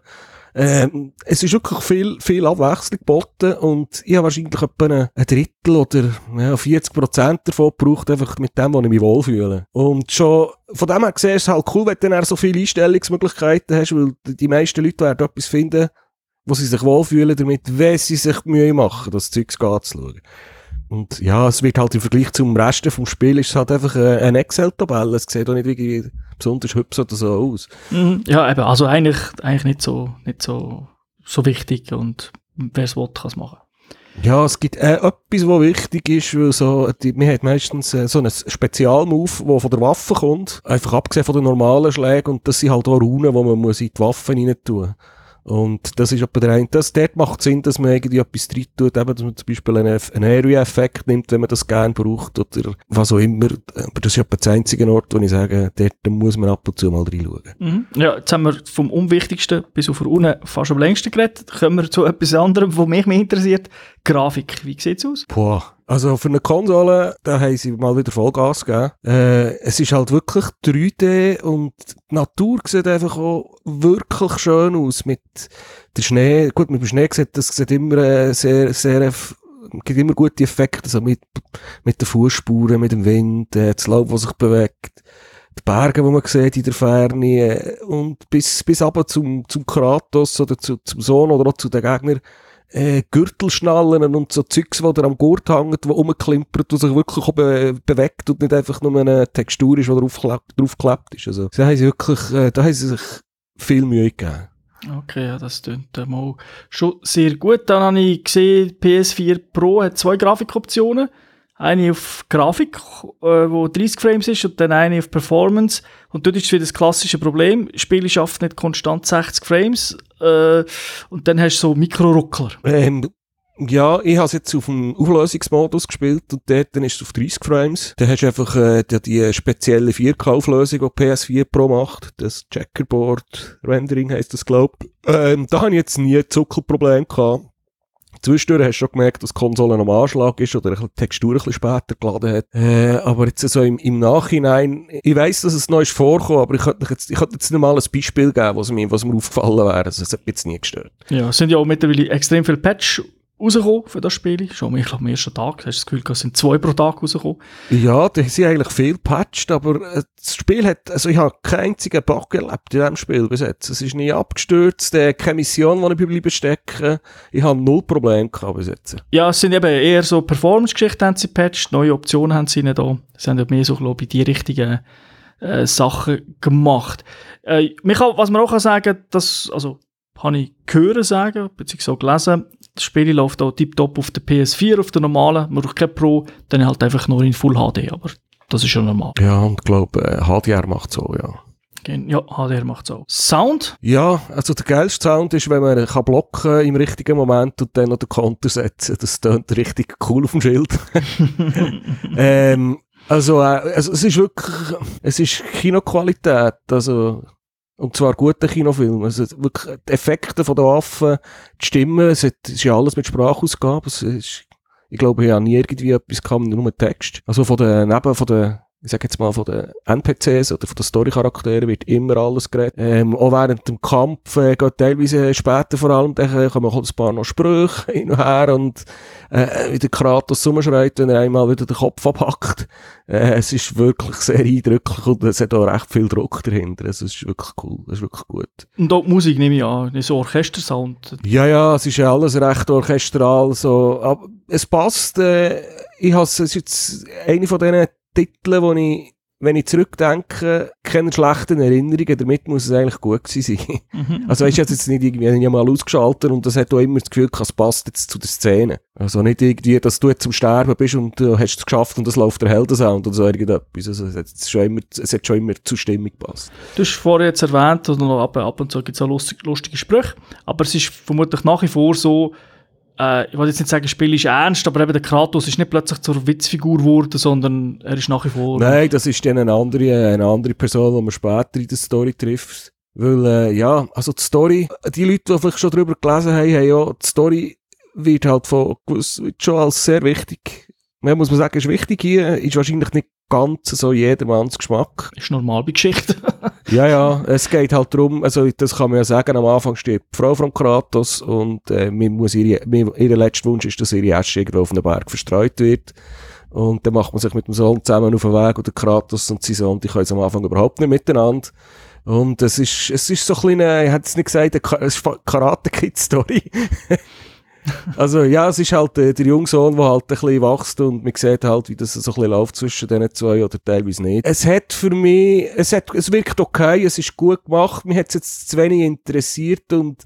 ähm, es ist wirklich viel, viel Abwechslung geboten und ich habe wahrscheinlich etwa ein Drittel oder ja, 40 Prozent davon gebraucht, einfach mit dem, wo ich mich wohlfühle. Und schon von dem her gesehen ist es halt cool, wenn du dann so viele Einstellungsmöglichkeiten hast, weil die meisten Leute werden etwas finden, wo sie sich wohlfühlen damit, wenn sie sich Mühe machen, das Zeug anzuschauen. Und ja, es wird halt im Vergleich zum Rest vom Spiel ist es halt einfach äh, eine Excel-Tabelle. Es sieht auch nicht irgendwie besonders hübsch oder so aus. Mhm. Ja, eben, also eigentlich, eigentlich nicht so, nicht so, so wichtig und wer es will, kann es machen. Ja, es gibt äh, etwas, was wichtig ist, weil so, die, man hat meistens äh, so einen Spezialmove, der von der Waffe kommt, einfach abgesehen von den normalen Schlägen und das sind halt auch Runen, die man muss in die Waffen rein tun muss. Und das ist etwa der eine. Das, dort macht Sinn, dass man irgendwie etwas drin tut, eben, dass man zum Beispiel einen, einen Area-Effekt nimmt, wenn man das gerne braucht, oder was auch immer. Aber das ist etwa der einzige Ort, wo ich sage, dort muss man ab und zu mal reinschauen. Mhm. Ja, jetzt haben wir vom Unwichtigsten bis auf unten fast am längsten geredet. Kommen wir zu etwas anderem, was mich mehr interessiert. Grafik. Wie sieht's aus? Boah. Also für eine Konsole, da haben sie mal wieder Vollgas gegeben. Äh, es ist halt wirklich 3D und die Natur sieht einfach auch wirklich schön aus. Mit der Schnee, gut, mit dem Schnee sieht das sieht immer äh, sehr, sehr, gibt immer gute Effekte, also mit, mit den Fußspuren, mit dem Wind, äh, das Laub, das sich bewegt die Berge, die man sieht in der Ferne äh, und bis, bis aber zum, zum Kratos oder zu, zum Sohn oder auch zu den Gegnern äh, Gürtelschnallen und so Zeugs, die da am Gurt hängt, die rumklimpert, die sich wirklich be bewegt und nicht einfach nur eine Textur ist, die draufgeklebt ist. Also, da haben sie wirklich, äh, da haben sie sich viel Mühe gegeben. Okay, ja, das klingt äh, mal schon sehr gut. Dann habe ich gesehen, PS4 Pro hat zwei Grafikoptionen. Eine auf Grafik, äh, wo 30 Frames ist und dann eine auf Performance. Und dort ist wieder das klassische Problem. Das Spiel schafft nicht konstant 60 Frames äh, und dann hast du so Mikroruckler. Ähm, ja, ich habe es jetzt auf dem Auflösungsmodus gespielt und dort dann ist es auf 30 Frames. Dann hast du einfach äh, die, die spezielle 4K-Auflösung, die PS4 Pro macht. Das Checkerboard-Rendering heisst das, glaube ich. Ähm, da habe ich jetzt nie Zuckelproblem gehabt. Zwischendurch hast du schon gemerkt, dass die Konsole am Anschlag ist oder die Textur ein bisschen später geladen hat. Äh, aber jetzt so im, im Nachhinein, ich weiss, dass es noch ist vorgekommen, aber ich könnte jetzt, ich jetzt nicht mal ein Beispiel geben, was mir, was mir aufgefallen wäre. Also, es hat mich jetzt nie gestört. Ja, es sind ja auch mittlerweile extrem viele Patch rausgekommen für das Spiel. Schon, ich glaube, am ersten Tag hast du das Gefühl, es sind zwei pro Tag rausgekommen. Ja, die sind eigentlich viel patched, aber äh, das Spiel hat, also ich habe keinen einzigen Bug erlebt in diesem Spiel bis jetzt. Es ist nie abgestürzt, äh, keine Mission, die ich bleiben stecken. Ich habe null Probleme gehabt bis jetzt. Ja, es sind eben eher so Performance-Geschichten haben sie patched, neue Optionen haben sie nicht da. Sie haben mehr so, glaube ich, die richtigen äh, Sachen gemacht. Äh, Michael, was man auch kann sagen, dass, also, habe ich gehört sagen, beziehungsweise gelesen, das Spiel läuft auch tiptop auf der PS4, auf der normalen, man braucht kein Pro, dann halt einfach nur in Full HD, aber das ist schon normal. Ja, und ich glaube, äh, HDR macht so, ja. Ja, HDR macht so. Sound? Ja, also der geilste Sound ist, wenn man kann blocken im richtigen Moment und dann noch den Konter setzen. Das klingt richtig cool auf dem Schild. ähm, also, äh, also, es ist wirklich, es ist Kinoqualität, also, und zwar gute Kinofilme. Also wirklich die Effekte von den Waffen, die Stimmen, es, hat, es ist ja alles mit Sprachausgabe. Es ist, ich glaube, ich habe nie irgendwie etwas gehabt, nur Text. Also von den, neben von den ich sage jetzt mal, von den NPCs oder von den Story-Charakteren wird immer alles geredet. Ähm, auch während dem Kampf äh, geht teilweise später vor allem, dann kommen auch ein paar noch Sprüche hin und her und äh, wie der Kratos rumschreit, wenn er einmal wieder den Kopf abhackt. Äh, es ist wirklich sehr eindrücklich und es hat auch recht viel Druck dahinter. Also, es ist wirklich cool, es ist wirklich gut. Und auch die Musik nehme ich an, so Orchestersound. Ja, ja, es ist ja alles recht orchestral, so, aber es passt, äh, ich habe es ist jetzt eine von diesen Titel, wo ich, wenn ich zurückdenke, keine schlechten Erinnerungen, damit muss es eigentlich gut gewesen sein. Mhm. Also weißt du, jetzt nicht irgendwie, ich mal ausgeschaltet und das hat auch immer das Gefühl, es passt jetzt zu der Szene. Also nicht irgendwie, dass du jetzt zum Sterben bist und du hast es geschafft und das läuft der Heldensound oder so irgendetwas. Also es hat schon immer, es hat schon immer zur Stimmung gepasst. Du hast vorher jetzt erwähnt, noch ab, ab und zu gibt es auch lustige, lustige Sprüche, aber es ist vermutlich nach wie vor so, äh, ich wollte jetzt nicht sagen, das Spiel ist ernst, aber eben der Kratos ist nicht plötzlich zur Witzfigur geworden, sondern er ist nach wie vor... Nein, das ist dann eine andere, eine andere Person, die man später in der Story trifft. Weil, äh, ja, also die Story, die Leute, die vielleicht schon darüber gelesen haben, haben ja, die Story wird halt von, schon als sehr wichtig, man muss man sagen, ist wichtig hier, ist wahrscheinlich nicht ganz so jedermanns Geschmack. Ist normal bei Geschichten. ja, ja, es geht halt darum, also das kann man ja sagen, am Anfang steht die Frau von Kratos und äh, muss ihre, ihr letzter Wunsch ist, dass ihre Asche irgendwo auf einem Berg verstreut wird. Und dann macht man sich mit dem Sohn zusammen auf den Weg und der Kratos und sein Sohn, die können am Anfang überhaupt nicht miteinander. Und es ist, es ist so ein bisschen, ich hätte es nicht gesagt, eine Karate-Kid-Story. also ja, es ist halt äh, der junge Sohn, der halt ein bisschen wächst und man sieht halt, wie das so ein bisschen läuft zwischen diesen zwei oder teilweise nicht. Es hat für mich, es, hat, es wirkt okay, es ist gut gemacht, mich hat es jetzt zu wenig interessiert und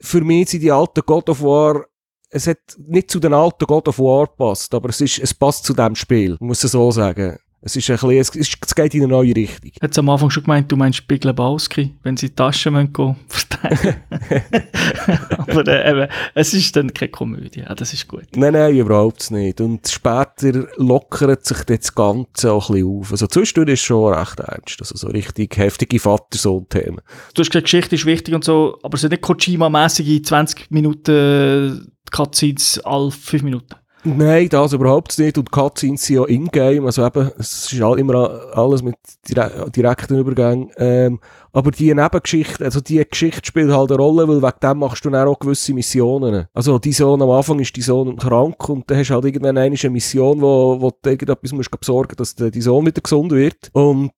für mich sind die alten God of War es hat nicht zu den alten God of War passt, aber es, ist, es passt zu dem Spiel, muss ich so sagen. Es, ist ein bisschen, es, geht in eine neue Richtung. Hat am Anfang schon gemeint, du meinst Big Lebowski, wenn sie die Taschen gehen verteilen. Aber äh, eben, es ist dann keine Komödie, ja, das ist gut. Nein, nein, überhaupt nicht. Und später lockert sich das Ganze auch ein bisschen auf. Also zwischendurch ist es schon recht ernst, also so richtig heftige Vater-Sohn-Themen. Du hast gesagt, Geschichte ist wichtig und so, aber es sind nicht Kojima-mässige 20 Minuten Cutscenes alle 5 Minuten. Nein, das überhaupt nicht. Und Cutscenes sind ja in-game. Also eben, es ist immer alles mit direkten Übergängen. Ähm, aber die Nebengeschichte, also die Geschichte spielt halt eine Rolle, weil wegen dem machst du dann auch gewisse Missionen. Also, die Sohn am Anfang ist die Sohn krank und dann hast du halt irgendwann eine Mission, wo, wo du irgendetwas musst besorgen musst, dass die Sohn wieder gesund wird. Und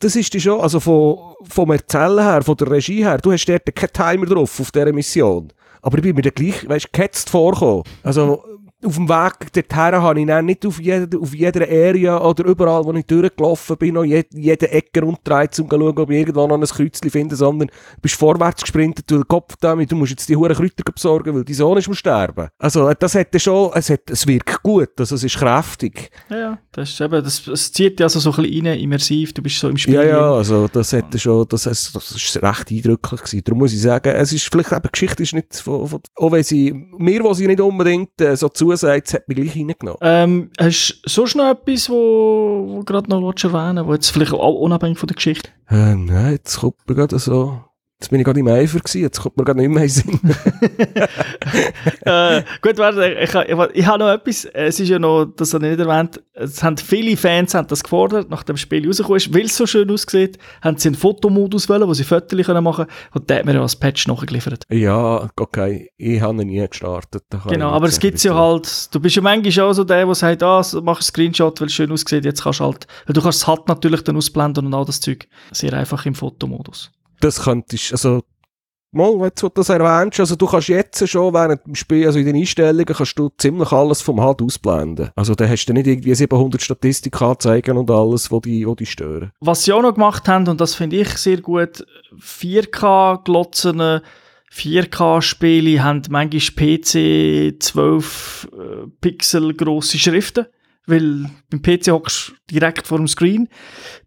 das ist schon, also von, vom Erzählen her, von der Regie her, du hast dort keinen Timer drauf auf dieser Mission. Aber ich bin mir dann gleich, weißt du, gehetzt vorgekommen. Also, auf dem Weg dorthin habe ich dann nicht auf, jeder, auf jeder Area oder überall, wo ich durchgelaufen bin, noch jede, jede Ecke rumgedreht, um zu schauen, ob ich irgendwo noch ein Kreuzchen finde, sondern du bist vorwärts gesprintet, du den Kopf damit, du musst jetzt die hohen Kräuter besorgen, weil dein Sohn ist am Sterben. Also, das hat schon, es, hat, es wirkt gut, also es ist kräftig. Ja, ja, das ist eben, das, das zieht ja also so ein bisschen rein, immersiv, du bist so im Spiel. Ja, ja, also das hat schon, das, das, das ist recht eindrücklich gewesen. Darum muss ich sagen, es ist vielleicht eben, Geschichte ist nicht von, von auch wenn sie, mir, wo sie nicht unbedingt äh, so zusagt, hat mich gleich reingenommen. Ähm, hast du sonst noch etwas, wo, wo gerade noch erwähnen willst, wo jetzt vielleicht auch unabhängig von der Geschichte? Äh, nein, jetzt kommt mir gerade so, Jetzt bin ich gerade im Eifer gewesen, jetzt kommt mir gerade nicht mehr in Sinn. äh, gut, warte, ich, ich, ich habe noch etwas, es ist ja noch, das habe ich nicht erwähnt, es haben viele Fans haben das gefordert, nachdem das Spiel rausgekommen ist, weil es so schön aussieht, haben sie einen Fotomodus wollen, wo sie Fotos machen können. Und der hat mir ja als Patch nachgeliefert. Ja, okay, ich habe ihn nie gestartet. Genau, aber es gibt ja halt, du bist ja manchmal auch so der, der sagt, ah, mach einen Screenshot, weil es schön aussieht, jetzt kannst du halt, weil du kannst es halt natürlich dann ausblenden und all das Zeug, sehr einfach im Fotomodus das könntest, also, mal, wenn du das erwähnst, also du kannst jetzt schon während dem Spiel, also in den Einstellungen, kannst du ziemlich alles vom HUD ausblenden. Also da hast du nicht irgendwie 700 Statistik anzeigen und alles, wo die, wo die stören. Was sie auch noch gemacht haben, und das finde ich sehr gut, 4K glotzene 4K-Spiele haben manchmal PC 12 äh, Pixel grosse Schriften weil beim PC hockst du direkt vor dem Screen.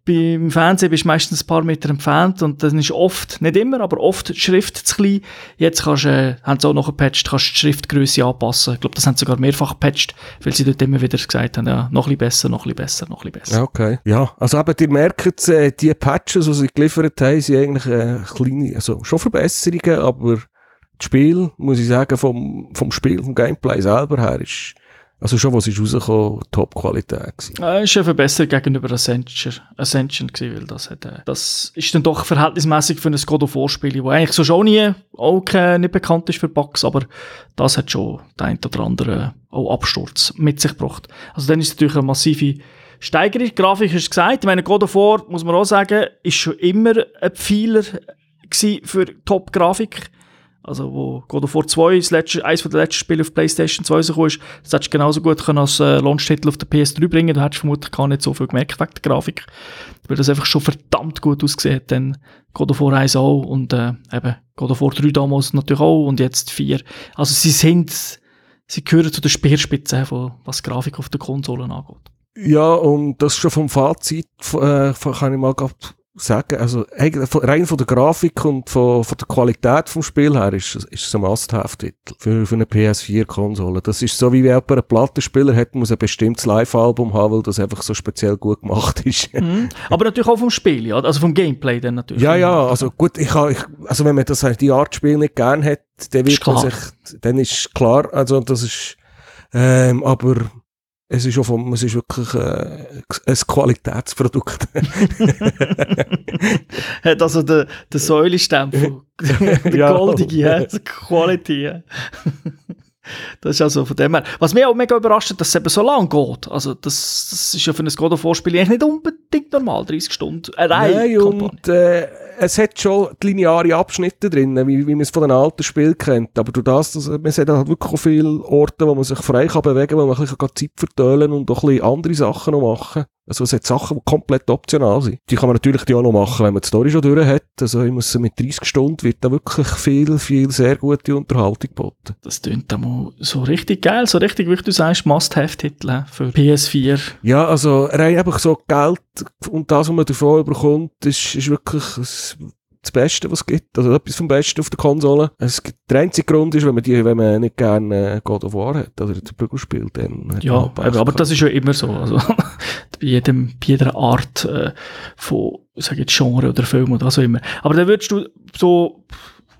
Beim Fernsehen bist du meistens ein paar Meter entfernt und dann ist oft, nicht immer, aber oft die Schrift zu klein. Jetzt kannst, äh, haben sie auch noch gepatcht, kannst du die Schriftgröße anpassen. Ich glaube, das haben sie sogar mehrfach gepatcht, weil sie dort immer wieder gesagt haben, ja, noch ein bisschen besser, noch ein bisschen besser, noch ein bisschen besser. Okay. Ja, also eben, ihr merkt, äh, die Patches, die sie geliefert haben, sind eigentlich äh, kleine, also schon Verbesserungen, aber das Spiel, muss ich sagen, vom, vom Spiel, vom Gameplay selber her, ist also schon, was ist rausgekommen, Top-Qualität gewesen. Äh, ist ja verbessert gegenüber Ascension, Ascension gewesen, weil das hat, äh, das ist dann doch verhältnismäßig für ein God of War Spiel, wo eigentlich so schon nie, auch nicht bekannt ist für Bugs, aber das hat schon der ein oder andere auch Absturz mit sich gebracht. Also dann ist es natürlich eine massive Steigerung. Grafik du gesagt. Ich meine, God of War, muss man auch sagen, ist schon immer ein Pfeiler für Top-Grafik also wo God of War 2, das letzte, eines der letzten Spiele auf PlayStation 2 rausgekommen ist, das hättest du genauso gut können als äh, Launch-Titel auf der PS3 bringen Du hättest vermutlich gar nicht so viel gemerkt wegen der Grafik. Weil das einfach schon verdammt gut ausgesehen hat. Dann God of War 1 auch und äh, eben God of War 3 damals natürlich auch und jetzt 4. Also sie sind, sie gehören zu der Speerspitze, von, was Grafik auf der Konsolen angeht. Ja, und das schon vom Fazit äh, kann ich mal sagen, also rein von der Grafik und von, von der Qualität vom Spiel her ist, ist es ein Must-Have-Titel für, für eine PS4-Konsole. Das ist so, wie wenn jemand einen Plattenspieler hat, muss ein bestimmtes Live-Album haben, weil das einfach so speziell gut gemacht ist. Mhm. Aber natürlich auch vom Spiel, ja? also vom Gameplay dann natürlich. Ja, ja, also gut, ich, ich, also wenn man das die Art Spiel nicht gern hat, dann wird man sich, dann ist klar, also das ist, ähm, aber es ist, auch vom, es ist wirklich äh, ein Qualitätsprodukt. Hat also den, den Säulestempel, der ja. goldige, ja, Quality. Das ist also von dem her. Was mich auch mega überrascht, dass es eben so lang geht. Also, das, das ist ja für ein God of War Spiel eigentlich nicht unbedingt normal, 30 Stunden. Äh, Nein, und äh, es hat schon lineare Abschnitte drin, wie, wie man es von den alten Spielen kennt. Aber durch das, dass, man sieht halt wirklich viele Orte, wo man sich frei kann bewegen kann, wo man ein bisschen Zeit vertölen und auch ein bisschen andere Sachen noch machen also es hat Sachen, die komplett optional sind. Die kann man natürlich auch noch machen, wenn man die Story schon durch hat. Also ich muss mit 30 Stunden wird da wirklich viel, viel sehr gute Unterhaltung geboten. Das klingt mal so richtig geil, so richtig, wie du sagst, Must-Have-Titel für PS4. Ja, also rein einfach so Geld und das, was man davon bekommt, ist, ist wirklich das Beste, was es gibt. Also etwas vom Besten auf der Konsole. Es gibt, der einzige Grund ist, wenn man, die, wenn man nicht gerne äh, God of War hat oder den Prügel spielt, dann Ja, aber, aber das ist ja immer so. Also, bei, jedem, bei jeder Art äh, von, sag jetzt Genre oder Film oder was auch immer. Aber dann würdest du so,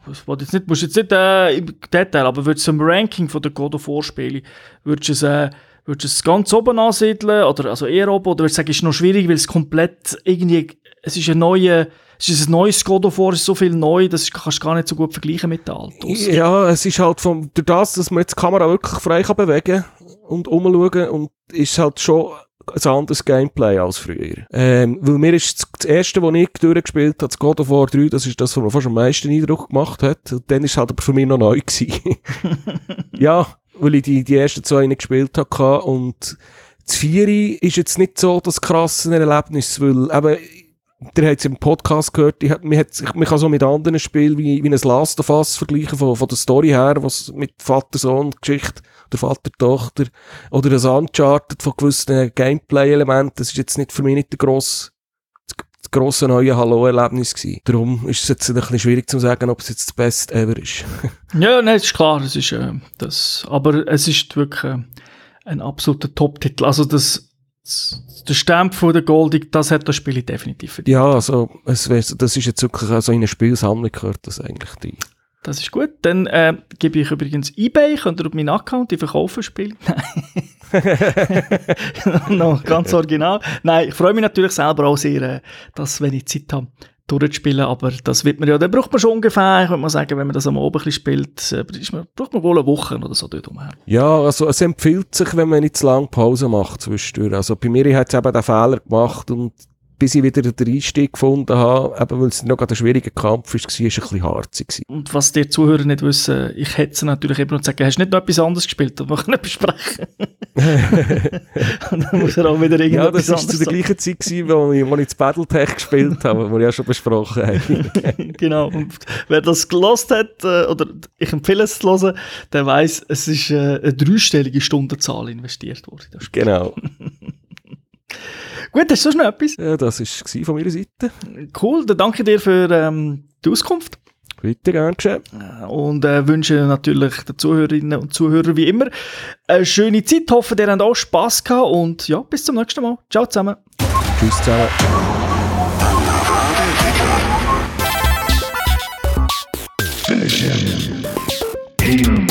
was jetzt nicht, musst jetzt nicht äh, im Detail, aber würdest du im Ranking von der God of War Spiele, würdest du es, äh, würdest du es ganz oben ansiedeln oder also eher oben oder würdest du sagen, es ist noch schwierig, weil es komplett irgendwie, es ist ein neuer es ist ein neues God of War, es ist so viel neu, das kannst du gar nicht so gut vergleichen mit den alten. Ja, es ist halt vom, durch das, dass man jetzt die Kamera wirklich frei kann bewegen und umschauen und ist halt schon ein anderes Gameplay als früher. Ähm, weil mir ist das, erste, was ich durchgespielt habe, das God of War 3, das ist das, was mir fast am meisten Eindruck gemacht hat. Und dann ist es halt aber für mich noch neu gewesen. ja, weil ich die, die ersten zwei nicht gespielt habe. Und das Vieri ist jetzt nicht so das krasse Erlebnis, weil eben, der hat es im Podcast gehört, hat, man, hat, man kann so mit anderen Spielen wie, wie ein Last of Us vergleichen, von, von der Story her, was mit Vater-Sohn-Geschichte, der Vater-Tochter, oder das Uncharted von gewissen Gameplay-Elementen, das ist jetzt nicht für mich nicht der grosse das grosse neue Hallo-Erlebnis gewesen. Darum ist es jetzt ein bisschen schwierig zu sagen, ob es jetzt das Beste ever ist. ja, nein, ist klar, es ist äh, das, aber es ist wirklich äh, ein absoluter Top-Titel. Also das, der Stamp von der Goldig, das hat das Spiel definitiv verdient. Ja, also es wär, das ist jetzt wirklich also in eine Spielsammlung gehört das eigentlich die. Das ist gut. Dann äh, gebe ich übrigens eBay, könnt ihr auf meinen Account die verkaufen spielen? Nein. no, ganz original. Nein, ich freue mich natürlich selber auch sehr, äh, dass, wenn ich Zeit habe, durchzuspielen, aber das wird man ja, dann braucht man schon ungefähr, würde mal sagen, wenn man das am Abend ein spielt, äh, man, braucht man wohl eine Woche oder so dort umher. Ja, also es empfiehlt sich, wenn man nicht zu lange Pause macht zwischendurch. Also bei mir hat es eben den Fehler gemacht und bis ich wieder den Einstieg gefunden habe, eben weil es noch ein schwieriger Kampf war, war es ein bisschen harzig. Und was die Zuhörer nicht wissen, ich hätte natürlich immer noch sagen, hast du nicht noch etwas anderes gespielt, können wir besprechen. und dann muss er auch wieder irgendwas Ja, das war zu der gleichen Zeit, gewesen, wo ich, wo ich das Battletech gespielt habe, wo wir ja schon besprochen haben. genau, und wer das gelost hat, äh, oder ich empfehle es zu hören, der weiß, es ist äh, eine dreistellige Stundenzahl investiert worden. Genau. Gut, hast du schon etwas? Ja, das war von meiner Seite. Cool, dann danke dir für ähm, die Auskunft. Weiter gern geschehen. Äh, und äh, wünsche natürlich den Zuhörerinnen und Zuhörern wie immer eine schöne Zeit. Hoffe, ihr habt auch Spass gehabt und ja, bis zum nächsten Mal. Ciao zusammen. Tschüss zusammen. Finish him.